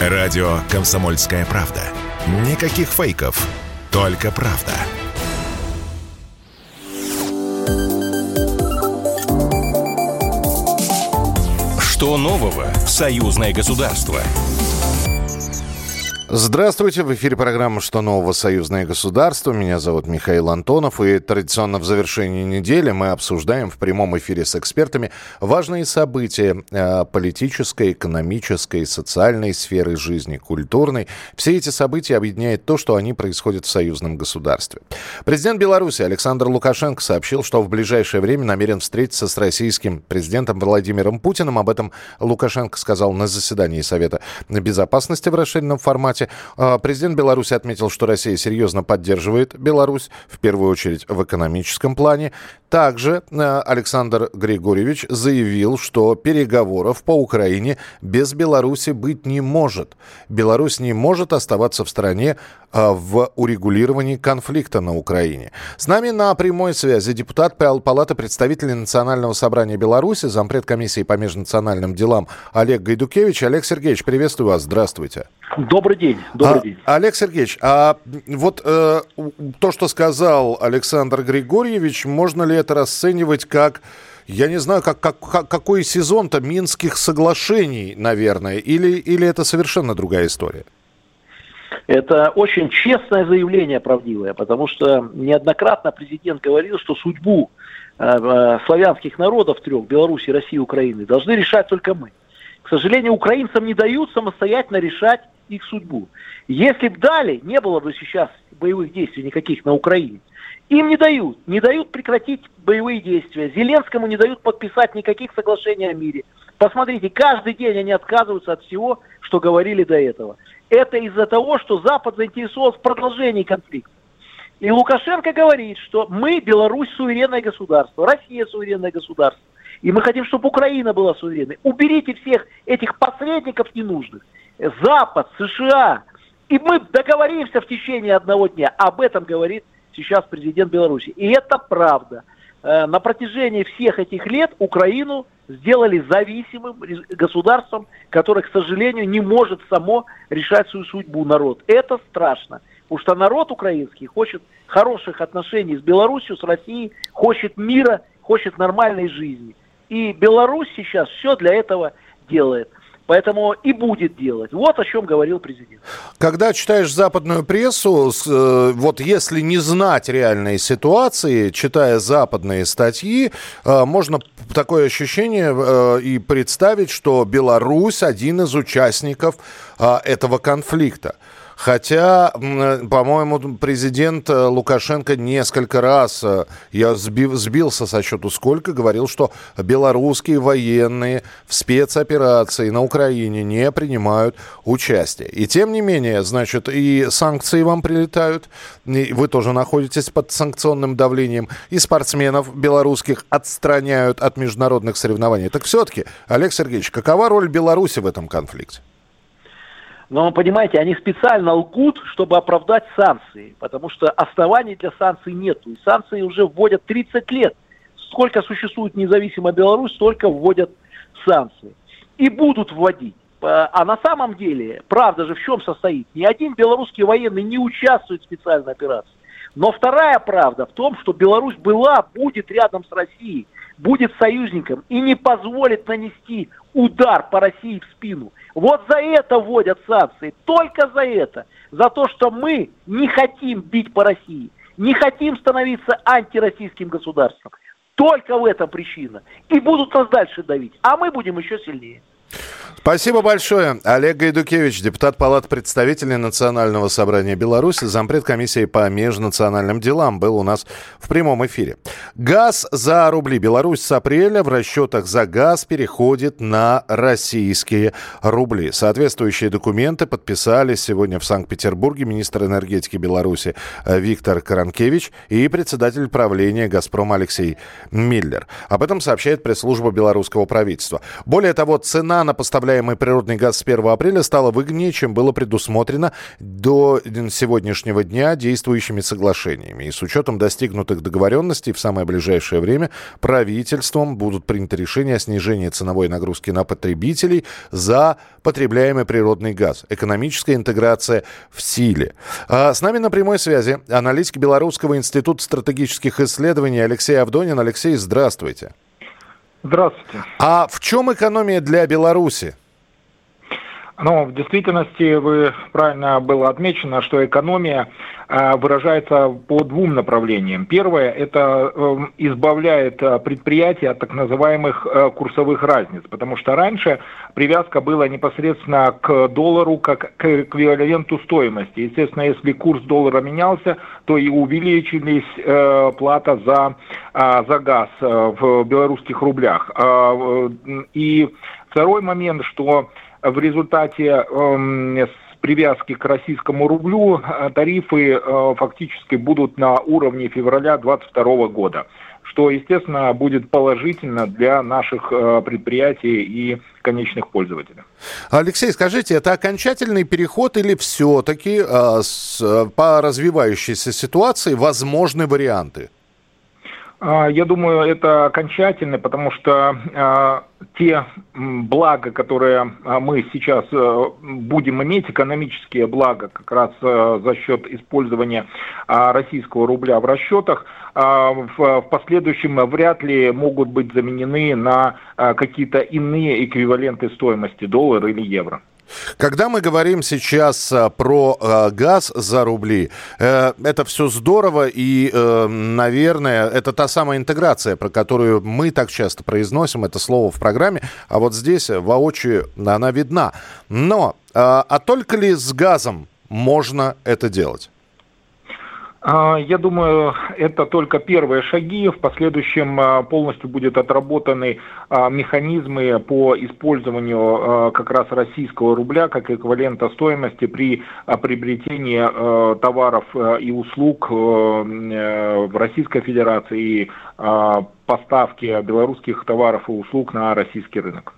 Радио «Комсомольская правда». Никаких фейков, только правда. Что нового в союзное государство? Здравствуйте, в эфире программа «Что нового? Союзное государство». Меня зовут Михаил Антонов, и традиционно в завершении недели мы обсуждаем в прямом эфире с экспертами важные события э, политической, экономической, социальной сферы жизни, культурной. Все эти события объединяет то, что они происходят в союзном государстве. Президент Беларуси Александр Лукашенко сообщил, что в ближайшее время намерен встретиться с российским президентом Владимиром Путиным. Об этом Лукашенко сказал на заседании Совета безопасности в расширенном формате Беларуси. А, президент Беларуси отметил, что Россия серьезно поддерживает Беларусь, в первую очередь в экономическом плане. Также а, Александр Григорьевич заявил, что переговоров по Украине без Беларуси быть не может. Беларусь не может оставаться в стране в урегулировании конфликта на Украине. С нами на прямой связи депутат Палаты представителей Национального собрания Беларуси, зампред комиссии по межнациональным делам Олег Гайдукевич. Олег Сергеевич, приветствую вас. Здравствуйте. Добрый день. Добрый а, день. Олег Сергеевич, а вот э, то, что сказал Александр Григорьевич, можно ли это расценивать как я не знаю, как, как, как, какой сезон-то Минских соглашений, наверное, или, или это совершенно другая история? Это очень честное заявление, правдивое, потому что неоднократно президент говорил, что судьбу э, э, славянских народов трех, Беларуси, России, Украины, должны решать только мы. К сожалению, украинцам не дают самостоятельно решать их судьбу. Если бы дали, не было бы сейчас боевых действий никаких на Украине. Им не дают, не дают прекратить боевые действия. Зеленскому не дают подписать никаких соглашений о мире. Посмотрите, каждый день они отказываются от всего, что говорили до этого. Это из-за того, что Запад заинтересован в продолжении конфликта. И Лукашенко говорит, что мы, Беларусь, суверенное государство, Россия суверенное государство. И мы хотим, чтобы Украина была суверенной. Уберите всех этих посредников ненужных. Запад, США. И мы договоримся в течение одного дня. Об этом говорит сейчас президент Беларуси. И это правда. Э, на протяжении всех этих лет Украину сделали зависимым государством, которое, к сожалению, не может само решать свою судьбу народ. Это страшно. Потому что народ украинский хочет хороших отношений с Беларусью, с Россией, хочет мира, хочет нормальной жизни. И Беларусь сейчас все для этого делает. Поэтому и будет делать. Вот о чем говорил президент. Когда читаешь западную прессу, э, вот если не знать реальной ситуации, читая западные статьи, э, можно такое ощущение э, и представить, что Беларусь один из участников этого конфликта. Хотя, по-моему, президент э, Лукашенко несколько раз, э, я сбился со счету сколько, говорил, что белорусские военные в спецоперации на Украине не принимают участие. И тем не менее, значит, и санкции вам прилетают, и вы тоже находитесь под санкционным давлением, и спортсменов белорусских отстраняют от международных соревнований. Так все-таки, Олег Сергеевич, какова роль Беларуси в этом конфликте? Но, понимаете, они специально лгут, чтобы оправдать санкции, потому что оснований для санкций нету. И санкции уже вводят 30 лет. Сколько существует независимая Беларусь, столько вводят санкции. И будут вводить. А на самом деле, правда же в чем состоит? Ни один белорусский военный не участвует в специальной операции. Но вторая правда в том, что Беларусь была, будет рядом с Россией, будет союзником и не позволит нанести удар по России в спину. Вот за это вводят санкции, только за это. За то, что мы не хотим бить по России, не хотим становиться антироссийским государством. Только в этом причина. И будут нас дальше давить, а мы будем еще сильнее. Спасибо большое. Олег Гайдукевич, депутат Палаты представителей Национального собрания Беларуси, зампред комиссии по межнациональным делам, был у нас в прямом эфире. Газ за рубли. Беларусь с апреля в расчетах за газ переходит на российские рубли. Соответствующие документы подписали сегодня в Санкт-Петербурге министр энергетики Беларуси Виктор Каранкевич и председатель правления «Газпром» Алексей Миллер. Об этом сообщает пресс-служба белорусского правительства. Более того, цена на поставление поставляемый природный газ с 1 апреля стало выгоднее, чем было предусмотрено до сегодняшнего дня действующими соглашениями. И с учетом достигнутых договоренностей в самое ближайшее время правительством будут приняты решения о снижении ценовой нагрузки на потребителей за потребляемый природный газ. Экономическая интеграция в силе. А с нами на прямой связи аналитик Белорусского института стратегических исследований Алексей Авдонин. Алексей, здравствуйте. Здравствуйте. А в чем экономия для Беларуси? Ну, в действительности вы правильно было отмечено, что экономия э, выражается по двум направлениям. Первое – это э, избавляет э, предприятия от так называемых э, курсовых разниц, потому что раньше привязка была непосредственно к доллару как к эквиваленту стоимости. Естественно, если курс доллара менялся, то и увеличились э, плата за, э, за газ э, в белорусских рублях. И второй момент, что в результате эм, с привязки к российскому рублю э, тарифы э, фактически будут на уровне февраля 2022 года что, естественно, будет положительно для наших э, предприятий и конечных пользователей. Алексей, скажите, это окончательный переход или все-таки по развивающейся ситуации возможны варианты? А, я думаю, это окончательно, потому что а, те блага, которые а, мы сейчас э, будем иметь, экономические блага, как раз э, за счет использования российского рубля в расчетах, в последующем вряд ли могут быть заменены на какие-то иные эквиваленты стоимости доллара или евро. Когда мы говорим сейчас а, про э, газ за рубли, э, это все здорово и, э, наверное, это та самая интеграция, про которую мы так часто произносим это слово в программе, а вот здесь воочию она видна. Но, э, а только ли с газом можно это делать? А, я думаю, это только первые шаги. В последующем а, полностью будут отработаны а, механизмы по использованию как раз российского рубля как эквивалента стоимости при приобретении товаров и услуг в Российской Федерации и поставки белорусских товаров и услуг на российский рынок.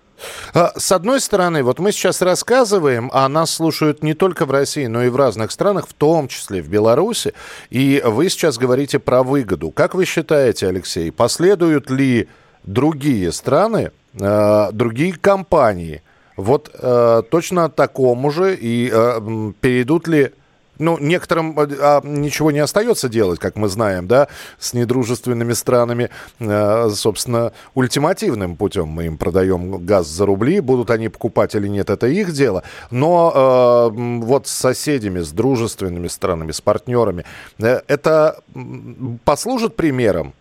А, с одной стороны, вот мы сейчас рассказываем, а нас слушают не только в России, но и в разных странах, в том числе в Беларуси. И вы сейчас говорите про выгоду. Как вы считаете, Алексей, последуют ли другие страны, э, другие компании вот э, точно такому же и э, перейдут ли ну, некоторым э, а, ничего не остается делать, как мы знаем, да, с недружественными странами, а, собственно, ультимативным путем мы им продаем газ за рубли, будут они покупать или нет, это их дело, но а, вот с соседями, с дружественными странами, с партнерами, это послужит примером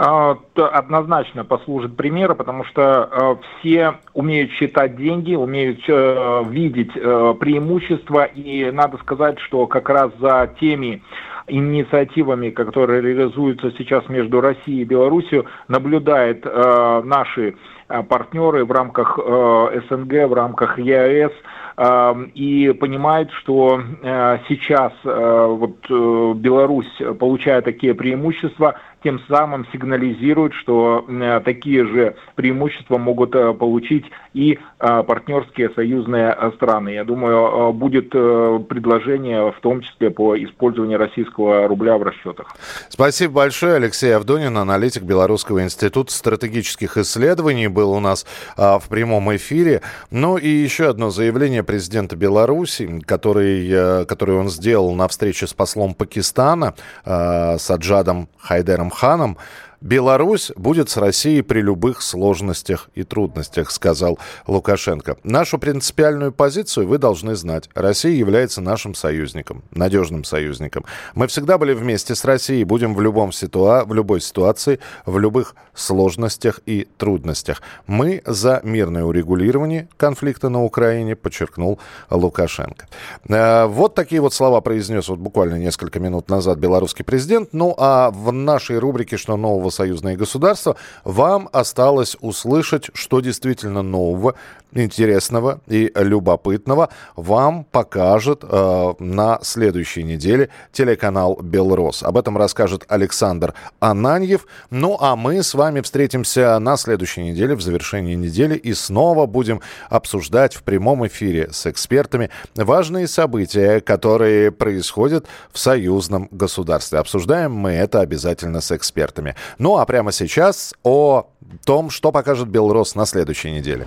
однозначно послужит примером, потому что а, все умеют считать деньги, умеют э, видеть э, преимущества, и надо сказать, что как раз за теми инициативами, которые реализуются сейчас между Россией и Беларусью, наблюдают э, наши партнеры в рамках СНГ, в рамках ЕАЭС, и понимают, что сейчас вот Беларусь, получая такие преимущества, тем самым сигнализирует, что э, такие же преимущества могут э, получить и э, партнерские союзные страны. Я думаю, будет предложение в том числе по использованию российского рубля в расчетах. Спасибо большое. Алексей Авдонин, аналитик Белорусского института стратегических исследований, был у нас в прямом эфире. Ну и еще одно заявление президента Беларуси, который, который он сделал на встрече с послом Пакистана с Аджадом Хайдером ханом Беларусь будет с Россией при любых сложностях и трудностях, сказал Лукашенко. Нашу принципиальную позицию вы должны знать. Россия является нашим союзником, надежным союзником. Мы всегда были вместе с Россией, будем в, любом ситуа в любой ситуации, в любых сложностях и трудностях. Мы за мирное урегулирование конфликта на Украине, подчеркнул Лукашенко. Э, вот такие вот слова произнес вот буквально несколько минут назад белорусский президент. Ну а в нашей рубрике «Что нового союзное государство», вам осталось услышать, что действительно нового интересного и любопытного вам покажет э, на следующей неделе телеканал «Белрос». Об этом расскажет Александр Ананьев. Ну, а мы с вами встретимся на следующей неделе, в завершении недели, и снова будем обсуждать в прямом эфире с экспертами важные события, которые происходят в союзном государстве. Обсуждаем мы это обязательно с экспертами. Ну, а прямо сейчас о том, что покажет «Белрос» на следующей неделе.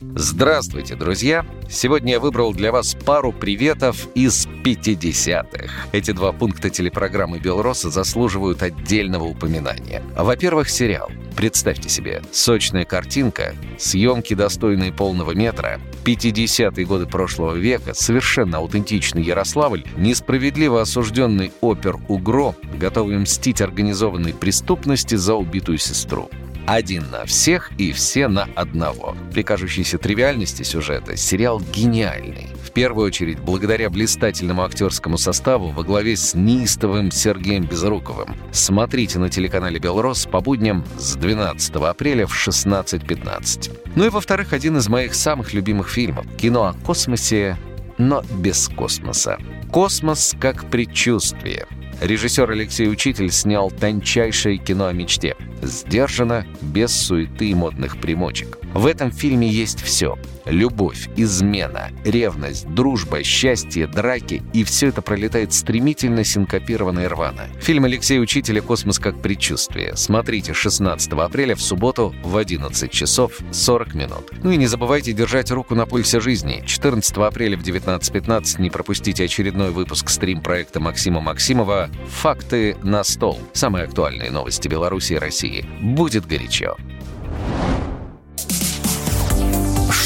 Здравствуйте, друзья! Сегодня я выбрал для вас пару приветов из 50-х. Эти два пункта телепрограммы «Белроса» заслуживают отдельного упоминания. Во-первых, сериал. Представьте себе, сочная картинка, съемки, достойные полного метра, 50-е годы прошлого века, совершенно аутентичный Ярославль, несправедливо осужденный опер Угро, готовый мстить организованной преступности за убитую сестру. Один на всех и все на одного. При кажущейся тривиальности сюжета сериал гениальный. В первую очередь благодаря блистательному актерскому составу во главе с неистовым Сергеем Безруковым. Смотрите на телеканале «Белрос» по будням с 12 апреля в 16.15. Ну и во-вторых, один из моих самых любимых фильмов. Кино о космосе, но без космоса. Космос как предчувствие. Режиссер Алексей Учитель снял тончайшее кино о мечте. Сдержанно, без суеты и модных примочек. В этом фильме есть все. Любовь, измена, ревность, дружба, счастье, драки. И все это пролетает стремительно, синкопированно и рвано. Фильм Алексея Учителя «Космос как предчувствие». Смотрите 16 апреля в субботу в 11 часов 40 минут. Ну и не забывайте держать руку на пульсе жизни. 14 апреля в 19.15 не пропустите очередной выпуск стрим-проекта Максима Максимова «Факты на стол». Самые актуальные новости Беларуси и России. Будет горячо.